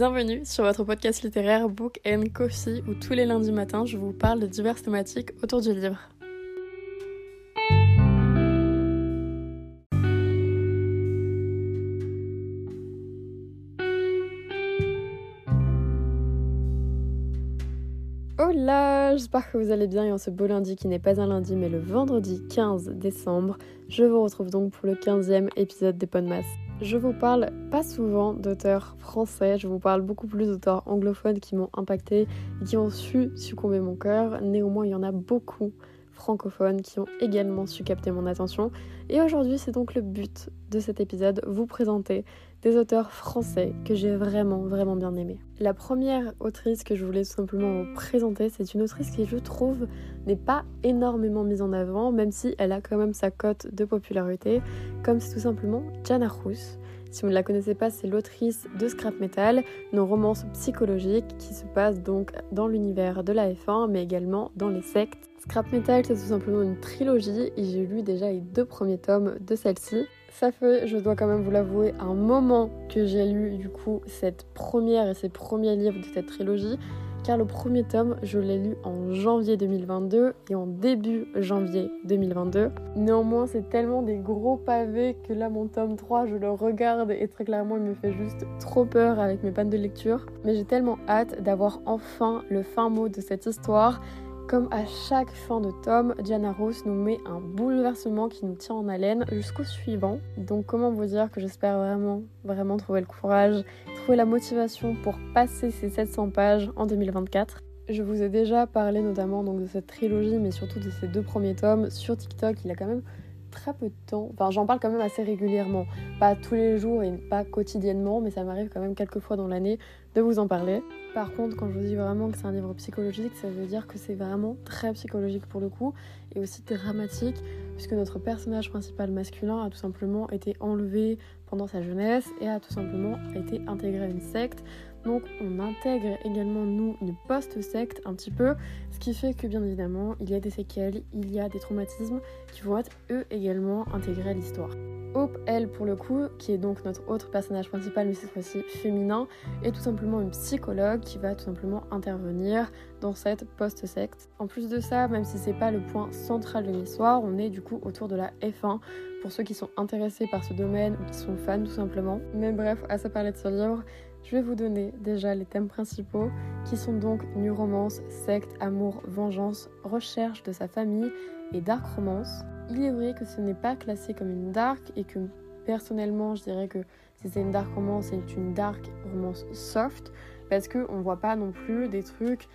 Bienvenue sur votre podcast littéraire Book and Coffee où tous les lundis matins je vous parle de diverses thématiques autour du livre. Hola, j'espère que vous allez bien et en ce beau lundi qui n'est pas un lundi mais le vendredi 15 décembre, je vous retrouve donc pour le 15e épisode des Podmas. Je vous parle pas souvent d'auteurs français, je vous parle beaucoup plus d'auteurs anglophones qui m'ont impacté qui ont su succomber mon cœur. Néanmoins, il y en a beaucoup francophones qui ont également su capter mon attention. Et aujourd'hui, c'est donc le but de cet épisode, vous présenter des auteurs français que j'ai vraiment, vraiment bien aimés. La première autrice que je voulais tout simplement vous présenter, c'est une autrice qui, je trouve, n'est pas énormément mise en avant, même si elle a quand même sa cote de popularité, comme c'est tout simplement Jana Rousse. Si vous ne la connaissez pas, c'est l'autrice de Scrap Metal, nos romances psychologiques qui se passent donc dans l'univers de la F1, mais également dans les sectes. Scrap Metal, c'est tout simplement une trilogie et j'ai lu déjà les deux premiers tomes de celle-ci. Ça fait, je dois quand même vous l'avouer, un moment que j'ai lu du coup cette première et ces premiers livres de cette trilogie, car le premier tome, je l'ai lu en janvier 2022 et en début janvier 2022. Néanmoins, c'est tellement des gros pavés que là, mon tome 3, je le regarde et très clairement, il me fait juste trop peur avec mes pannes de lecture. Mais j'ai tellement hâte d'avoir enfin le fin mot de cette histoire comme à chaque fin de tome, Diana Ross nous met un bouleversement qui nous tient en haleine jusqu'au suivant. Donc comment vous dire que j'espère vraiment, vraiment trouver le courage, trouver la motivation pour passer ces 700 pages en 2024. Je vous ai déjà parlé notamment de cette trilogie, mais surtout de ces deux premiers tomes sur TikTok. Il a quand même très peu de temps. Enfin, j'en parle quand même assez régulièrement. Pas tous les jours et pas quotidiennement, mais ça m'arrive quand même quelques fois dans l'année de vous en parler. Par contre, quand je vous dis vraiment que c'est un livre psychologique, ça veut dire que c'est vraiment très psychologique pour le coup et aussi dramatique, puisque notre personnage principal masculin a tout simplement été enlevé pendant sa jeunesse et a tout simplement été intégré à une secte. Donc on intègre également nous une post-secte un petit peu, ce qui fait que bien évidemment il y a des séquelles, il y a des traumatismes qui vont être eux également intégrés à l'histoire. Hope, elle, pour le coup, qui est donc notre autre personnage principal, mais cette fois-ci féminin, est tout simplement une psychologue qui va tout simplement intervenir dans cette post-secte. En plus de ça, même si c'est pas le point central de l'histoire, on est du coup autour de la F1 pour ceux qui sont intéressés par ce domaine ou qui sont fans tout simplement. Mais bref, à ça parler de ce livre, je vais vous donner déjà les thèmes principaux qui sont donc nu romance, secte, amour, vengeance, recherche de sa famille et dark romance. Il est vrai que ce n'est pas classé comme une dark et que personnellement je dirais que si c'est une dark romance, c'est une dark romance soft parce qu'on voit pas non plus des trucs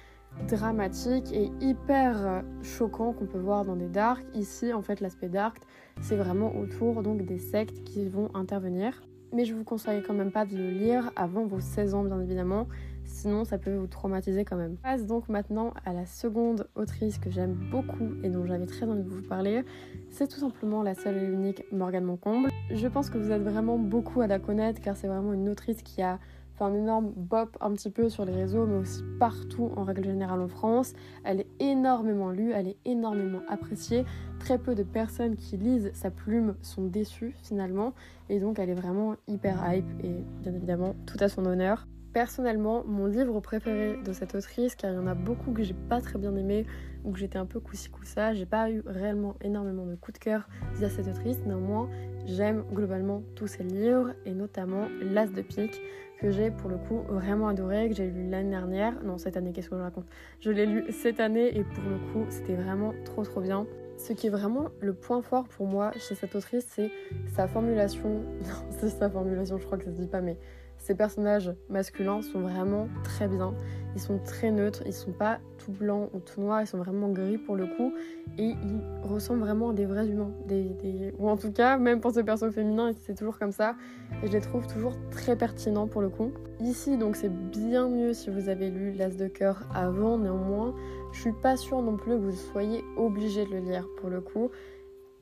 dramatiques et hyper choquants qu'on peut voir dans des dark. Ici en fait l'aspect dark c'est vraiment autour donc des sectes qui vont intervenir mais je vous conseille quand même pas de le lire avant vos 16 ans bien évidemment, sinon ça peut vous traumatiser quand même. Passe donc maintenant à la seconde autrice que j'aime beaucoup et dont j'avais très envie de vous parler, c'est tout simplement la seule et unique Morgane Moncomble. Je pense que vous êtes vraiment beaucoup à la connaître car c'est vraiment une autrice qui a fait un énorme bop un petit peu sur les réseaux, mais aussi partout en règle générale en France. Elle est énormément lue, elle est énormément appréciée. Très peu de personnes qui lisent sa plume sont déçues finalement, et donc elle est vraiment hyper hype et bien évidemment tout à son honneur. Personnellement, mon livre préféré de cette autrice, car il y en a beaucoup que j'ai pas très bien aimé ou que j'étais un peu coussi coussa, j'ai pas eu réellement énormément de coup de cœur via cette autrice. Néanmoins, j'aime globalement tous ses livres et notamment L'As de pique que j'ai pour le coup vraiment adoré, que j'ai lu l'année dernière. Non, cette année, qu'est-ce que je raconte? Je l'ai lu cette année et pour le coup, c'était vraiment trop trop bien. Ce qui est vraiment le point fort pour moi chez cette autrice, c'est sa formulation. Non, c'est sa formulation, je crois que ça se dit pas, mais ces personnages masculins sont vraiment très bien. Ils sont très neutres, ils sont pas tout blancs ou tout noirs, ils sont vraiment gris pour le coup. Et ils ressemblent vraiment à des vrais humains. Ou en tout cas, même pour ce perso féminin, c'est toujours comme ça. Et je les trouve toujours très pertinents pour le coup. Ici, donc, c'est bien mieux si vous avez lu L'As de cœur avant, néanmoins. Je suis pas sûre non plus que vous soyez obligé de le lire pour le coup.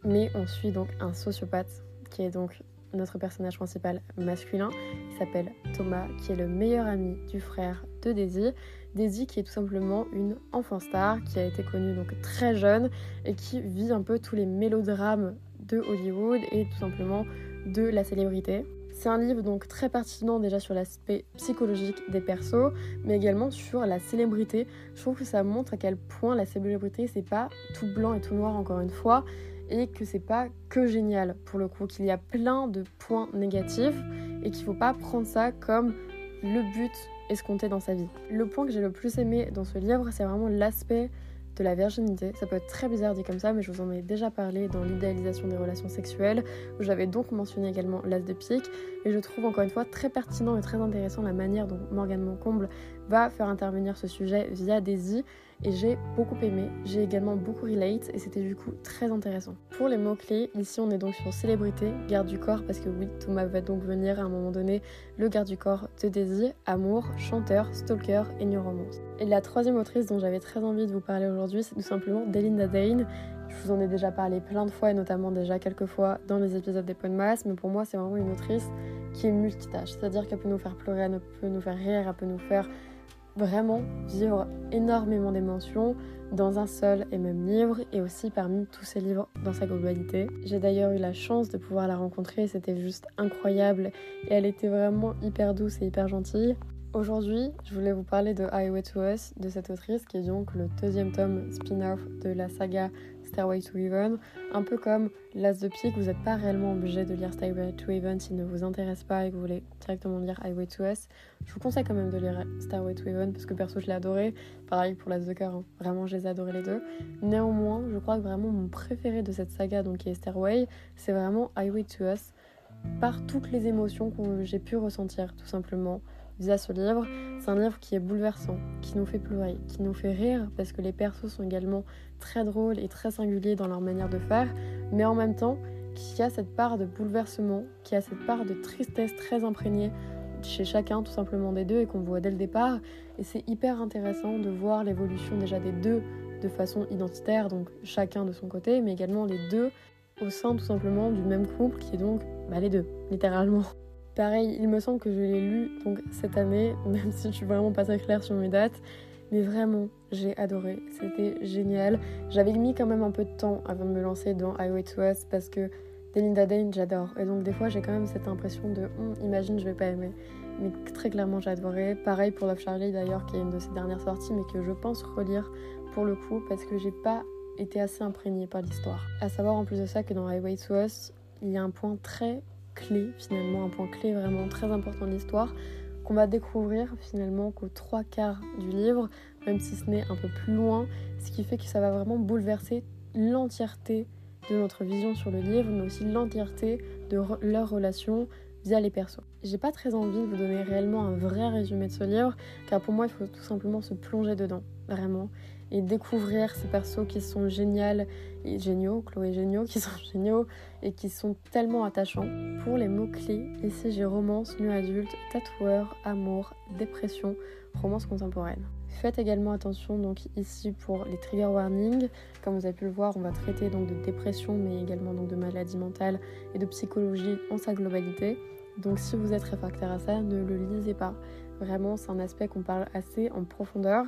Mais on suit donc un sociopathe qui est donc notre personnage principal masculin, s'appelle Thomas, qui est le meilleur ami du frère de Daisy. Daisy qui est tout simplement une enfant star, qui a été connue donc très jeune et qui vit un peu tous les mélodrames de Hollywood et tout simplement de la célébrité. C'est un livre donc très pertinent déjà sur l'aspect psychologique des persos, mais également sur la célébrité. Je trouve que ça montre à quel point la célébrité c'est pas tout blanc et tout noir encore une fois, et que c'est pas que génial pour le coup, qu'il y a plein de points négatifs et qu'il faut pas prendre ça comme le but escompté dans sa vie. Le point que j'ai le plus aimé dans ce livre, c'est vraiment l'aspect de la virginité. Ça peut être très bizarre dit comme ça, mais je vous en ai déjà parlé dans l'idéalisation des relations sexuelles, où j'avais donc mentionné également l'as de pique. Et je trouve encore une fois très pertinent et très intéressant la manière dont Morgane Moncomble va faire intervenir ce sujet via Daisy et j'ai beaucoup aimé. J'ai également beaucoup relate et c'était du coup très intéressant. Pour les mots-clés, ici on est donc sur célébrité, garde du corps, parce que oui, Thomas va donc venir à un moment donné le garde du corps de Daisy, amour, chanteur, stalker et new romance. Et la troisième autrice dont j'avais très envie de vous parler aujourd'hui, c'est tout simplement Delinda Dane. Je vous en ai déjà parlé plein de fois et notamment déjà quelques fois dans les épisodes des masse, mais pour moi c'est vraiment une autrice qui est multitâche, c'est-à-dire qu'elle peut nous faire pleurer, elle peut nous faire rire, elle peut nous faire vraiment vivre énormément d'émotions dans un seul et même livre et aussi parmi tous ces livres dans sa globalité. J'ai d'ailleurs eu la chance de pouvoir la rencontrer, c'était juste incroyable et elle était vraiment hyper douce et hyper gentille. Aujourd'hui, je voulais vous parler de Highway to Us, de cette autrice qui est donc le deuxième tome spin-off de la saga Stairway to Heaven. Un peu comme L'As de Pique, vous n'êtes pas réellement obligé de lire Stairway to Heaven s'il ne vous intéresse pas et que vous voulez directement lire Highway to Us. Je vous conseille quand même de lire Stairway to Heaven parce que perso je l'ai adoré. Pareil pour L'As de Cœur, hein. vraiment je les ai les deux. Néanmoins, je crois que vraiment mon préféré de cette saga, donc qui est Stairway, c'est vraiment Highway to Us par toutes les émotions que j'ai pu ressentir tout simplement via ce livre. C'est un livre qui est bouleversant, qui nous fait pleurer, qui nous fait rire parce que les persos sont également très drôles et très singuliers dans leur manière de faire, mais en même temps qui a cette part de bouleversement, qui a cette part de tristesse très imprégnée chez chacun tout simplement des deux et qu'on voit dès le départ. Et c'est hyper intéressant de voir l'évolution déjà des deux de façon identitaire, donc chacun de son côté, mais également les deux au sein tout simplement du même couple qui est donc bah, les deux, littéralement. Pareil, il me semble que je l'ai lu donc cette année, même si je suis vraiment pas très claire sur mes dates. Mais vraiment, j'ai adoré. C'était génial. J'avais mis quand même un peu de temps avant de me lancer dans Highway to Us parce que Delinda Dane, j'adore. Et donc, des fois, j'ai quand même cette impression de hum, imagine, je vais pas aimer. Mais très clairement, j'ai adoré. Pareil pour Love Charlie d'ailleurs, qui est une de ses dernières sorties, mais que je pense relire pour le coup parce que j'ai pas été assez imprégnée par l'histoire. À savoir en plus de ça que dans Highway to Us, il y a un point très clé finalement, un point clé vraiment très important de l'histoire qu'on va découvrir finalement qu'aux trois quarts du livre, même si ce n'est un peu plus loin, ce qui fait que ça va vraiment bouleverser l'entièreté de notre vision sur le livre, mais aussi l'entièreté de leur relation via les persos. J'ai pas très envie de vous donner réellement un vrai résumé de ce livre, car pour moi il faut tout simplement se plonger dedans, vraiment et découvrir ces persos qui sont géniaux et géniaux, Chloé géniaux, qui sont géniaux et qui sont tellement attachants. Pour les mots-clés, ici j'ai romance, nu adulte, tatoueur, amour, dépression, romance contemporaine. Faites également attention donc ici pour les trigger warnings. Comme vous avez pu le voir, on va traiter donc de dépression mais également donc de maladie mentale et de psychologie en sa globalité. Donc si vous êtes réfractaire à ça, ne le lisez pas. Vraiment, c'est un aspect qu'on parle assez en profondeur.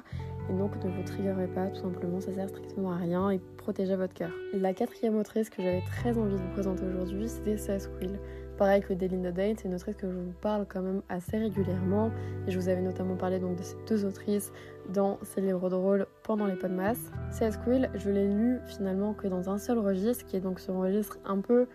Et donc, ne vous triggerez pas, tout simplement, ça sert strictement à rien et protégez votre cœur. La quatrième autrice que j'avais très envie de vous présenter aujourd'hui, c'était C.S. Quill. Pareil que Delinda Dane, c'est une autrice que je vous parle quand même assez régulièrement. Et je vous avais notamment parlé donc de ces deux autrices dans ces livres de rôle pendant les pots de masse. C.S. Quill, je l'ai lu finalement que dans un seul registre, qui est donc ce registre un peu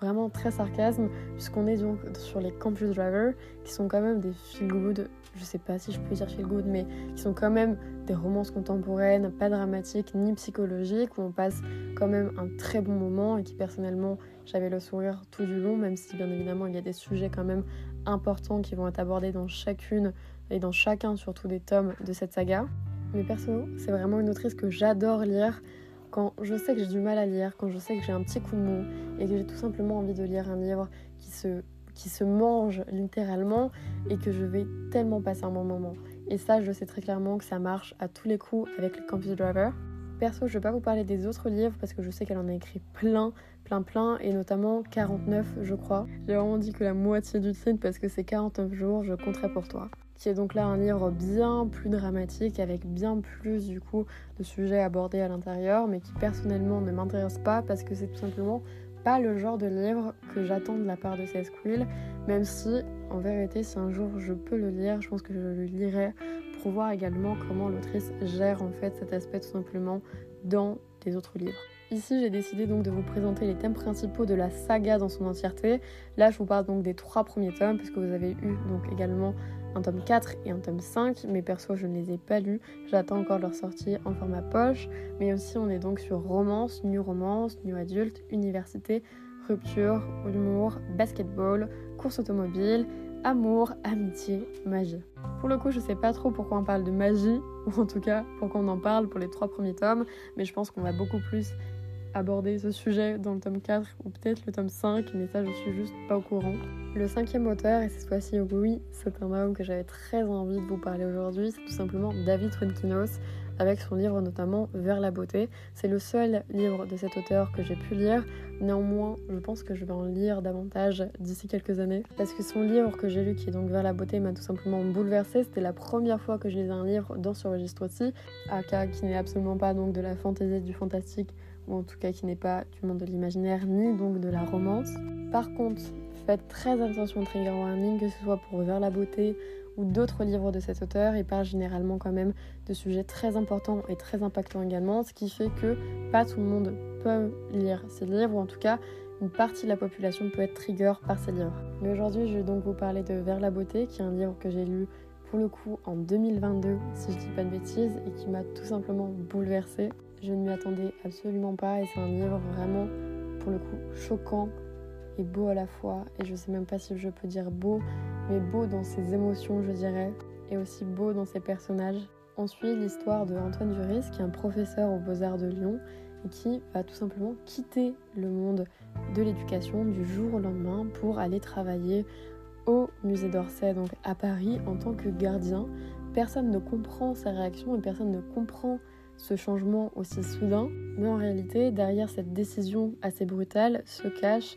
vraiment très sarcasme, puisqu'on est donc sur les Campus Driver, qui sont quand même des feel good, je sais pas si je peux dire feel good, mais qui sont quand même des romances contemporaines, pas dramatiques ni psychologiques, où on passe quand même un très bon moment et qui personnellement j'avais le sourire tout du long, même si bien évidemment il y a des sujets quand même importants qui vont être abordés dans chacune et dans chacun surtout des tomes de cette saga. Mais perso, c'est vraiment une autrice que j'adore lire quand je sais que j'ai du mal à lire, quand je sais que j'ai un petit coup de mou et que j'ai tout simplement envie de lire un livre qui se, qui se mange littéralement et que je vais tellement passer un bon moment. Et ça, je sais très clairement que ça marche à tous les coups avec le Campus Driver. Perso, je vais pas vous parler des autres livres parce que je sais qu'elle en a écrit plein, plein, plein, et notamment 49, je crois. J'ai vraiment dit que la moitié du titre parce que c'est 49 jours, je compterai pour toi qui est donc là un livre bien plus dramatique avec bien plus du coup de sujets abordés à l'intérieur mais qui personnellement ne m'intéresse pas parce que c'est tout simplement pas le genre de livre que j'attends de la part de CS Quill, même si en vérité si un jour je peux le lire, je pense que je le lirai pour voir également comment l'autrice gère en fait cet aspect tout simplement dans des autres livres. Ici, j'ai décidé donc de vous présenter les thèmes principaux de la saga dans son entièreté. Là, je vous parle donc des trois premiers tomes, puisque vous avez eu donc également un tome 4 et un tome 5. Mais perso, je ne les ai pas lus. J'attends encore leur sortie en format poche. Mais aussi, on est donc sur romance, new romance, new adulte, université, rupture, humour, basketball, course automobile, amour, amitié, magie. Pour le coup, je sais pas trop pourquoi on parle de magie, ou en tout cas pourquoi on en parle pour les trois premiers tomes, mais je pense qu'on va beaucoup plus aborder ce sujet dans le tome 4 ou peut-être le tome 5, mais ça je suis juste pas au courant. Le cinquième auteur, et cette fois-ci oui, c'est un homme que j'avais très envie de vous parler aujourd'hui, c'est tout simplement David Fuenkinos, avec son livre notamment Vers la beauté. C'est le seul livre de cet auteur que j'ai pu lire. Néanmoins, je pense que je vais en lire davantage d'ici quelques années. Parce que son livre que j'ai lu, qui est donc Vers la beauté, m'a tout simplement bouleversée. C'était la première fois que je lisais un livre dans ce registre-ci, aka qui n'est absolument pas donc de la fantaisie, du fantastique, ou en tout cas qui n'est pas du monde de l'imaginaire, ni donc de la romance. Par contre, faites très attention au trigger warning, que ce soit pour Vers la beauté ou d'autres livres de cet auteur. Il parle généralement quand même de sujets très importants et très impactants également, ce qui fait que pas tout le monde peut lire ces livres, ou en tout cas une partie de la population peut être trigger par ces livres. Mais aujourd'hui, je vais donc vous parler de Vers la beauté, qui est un livre que j'ai lu pour le coup en 2022, si je dis pas de bêtises, et qui m'a tout simplement bouleversée. Je ne m'y attendais absolument pas, et c'est un livre vraiment, pour le coup, choquant et beau à la fois. Et je sais même pas si je peux dire beau, mais beau dans ses émotions, je dirais, et aussi beau dans ses personnages. On suit l'histoire de Antoine Duris, qui est un professeur aux Beaux-Arts de Lyon et qui va tout simplement quitter le monde de l'éducation du jour au lendemain pour aller travailler au musée d'Orsay, donc à Paris, en tant que gardien. Personne ne comprend sa réaction et personne ne comprend ce changement aussi soudain. Mais en réalité, derrière cette décision assez brutale se cache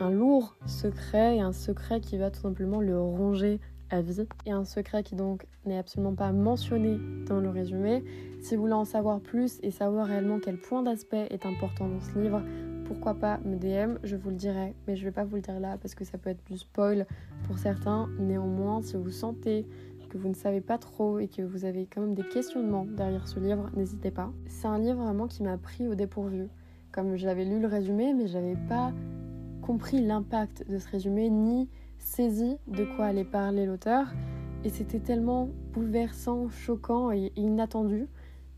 un lourd secret et un secret qui va tout simplement le ronger à vie. Et un secret qui donc n'est absolument pas mentionné dans le résumé. Si vous voulez en savoir plus et savoir réellement quel point d'aspect est important dans ce livre, pourquoi pas me DM, je vous le dirai, mais je vais pas vous le dire là parce que ça peut être du spoil pour certains. Néanmoins, si vous sentez que vous ne savez pas trop et que vous avez quand même des questionnements derrière ce livre, n'hésitez pas. C'est un livre vraiment qui m'a pris au dépourvu. Comme j'avais lu le résumé, mais j'avais pas compris l'impact de ce résumé ni saisi de quoi allait parler l'auteur. Et c'était tellement bouleversant, choquant et inattendu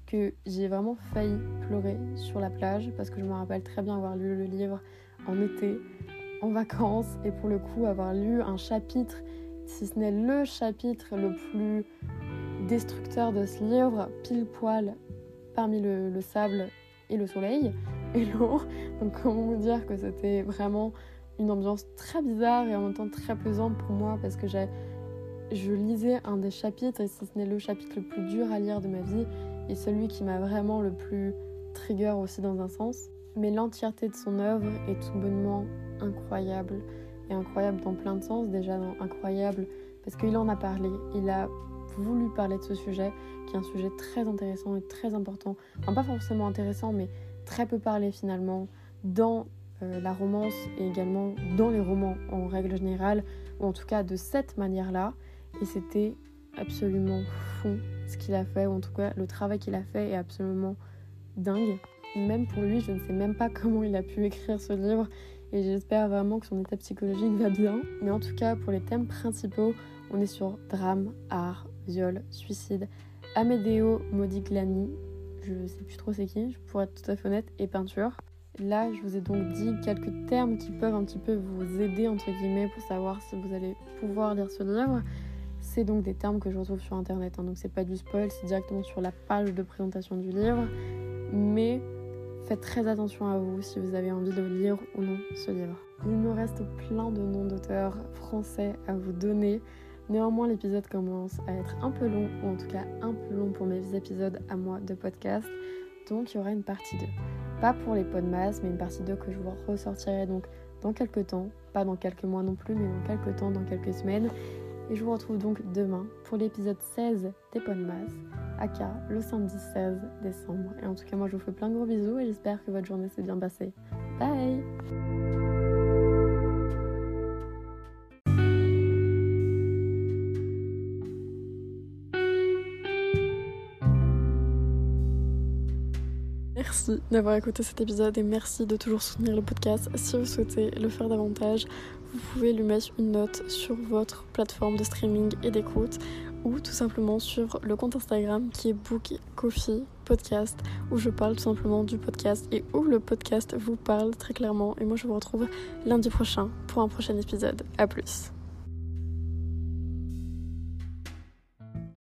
que j'ai vraiment failli pleurer sur la plage parce que je me rappelle très bien avoir lu le livre en été, en vacances, et pour le coup avoir lu un chapitre, si ce n'est le chapitre le plus destructeur de ce livre, pile poil parmi le, le sable et le soleil et l'eau. Donc comment vous dire que c'était vraiment une ambiance très bizarre et en même temps très pesante pour moi parce que j'ai, je lisais un des chapitres, et si ce n'est le chapitre le plus dur à lire de ma vie, et celui qui m'a vraiment le plus trigger aussi dans un sens. Mais l'entièreté de son œuvre est tout bonnement incroyable. Et incroyable dans plein de sens, déjà incroyable parce qu'il en a parlé, il a voulu parler de ce sujet, qui est un sujet très intéressant et très important. Enfin, pas forcément intéressant, mais très peu parlé finalement dans euh, la romance et également dans les romans en règle générale, ou en tout cas de cette manière-là. Et c'était absolument fou ce qu'il a fait, ou en tout cas le travail qu'il a fait est absolument dingue. Même pour lui, je ne sais même pas comment il a pu écrire ce livre et j'espère vraiment que son état psychologique va bien. Mais en tout cas, pour les thèmes principaux, on est sur drame, art, viol, suicide, Amedeo Modigliani, je sais plus trop c'est qui, pour être tout à fait honnête, et peinture. Là, je vous ai donc dit quelques termes qui peuvent un petit peu vous aider, entre guillemets, pour savoir si vous allez pouvoir lire ce livre. C'est donc des termes que je retrouve sur internet, hein, donc c'est pas du spoil, c'est directement sur la page de présentation du livre. Mais faites très attention à vous si vous avez envie de lire ou non ce livre. Il me reste plein de noms d'auteurs français à vous donner. Néanmoins, l'épisode commence à être un peu long, ou en tout cas un peu long pour mes épisodes à moi de podcast. Donc il y aura une partie 2. Pas pour les masse, mais une partie 2 que je vous ressortirai donc dans quelques temps. Pas dans quelques mois non plus, mais dans quelques temps, dans quelques semaines. Et je vous retrouve donc demain pour l'épisode 16 des pots de masse, aka le samedi 16 décembre. Et en tout cas, moi je vous fais plein de gros bisous et j'espère que votre journée s'est bien passée. Bye Merci d'avoir écouté cet épisode et merci de toujours soutenir le podcast. Si vous souhaitez le faire davantage, vous pouvez lui mettre une note sur votre plateforme de streaming et d'écoute ou tout simplement sur le compte Instagram qui est Book Podcast où je parle tout simplement du podcast et où le podcast vous parle très clairement. Et moi je vous retrouve lundi prochain pour un prochain épisode. A plus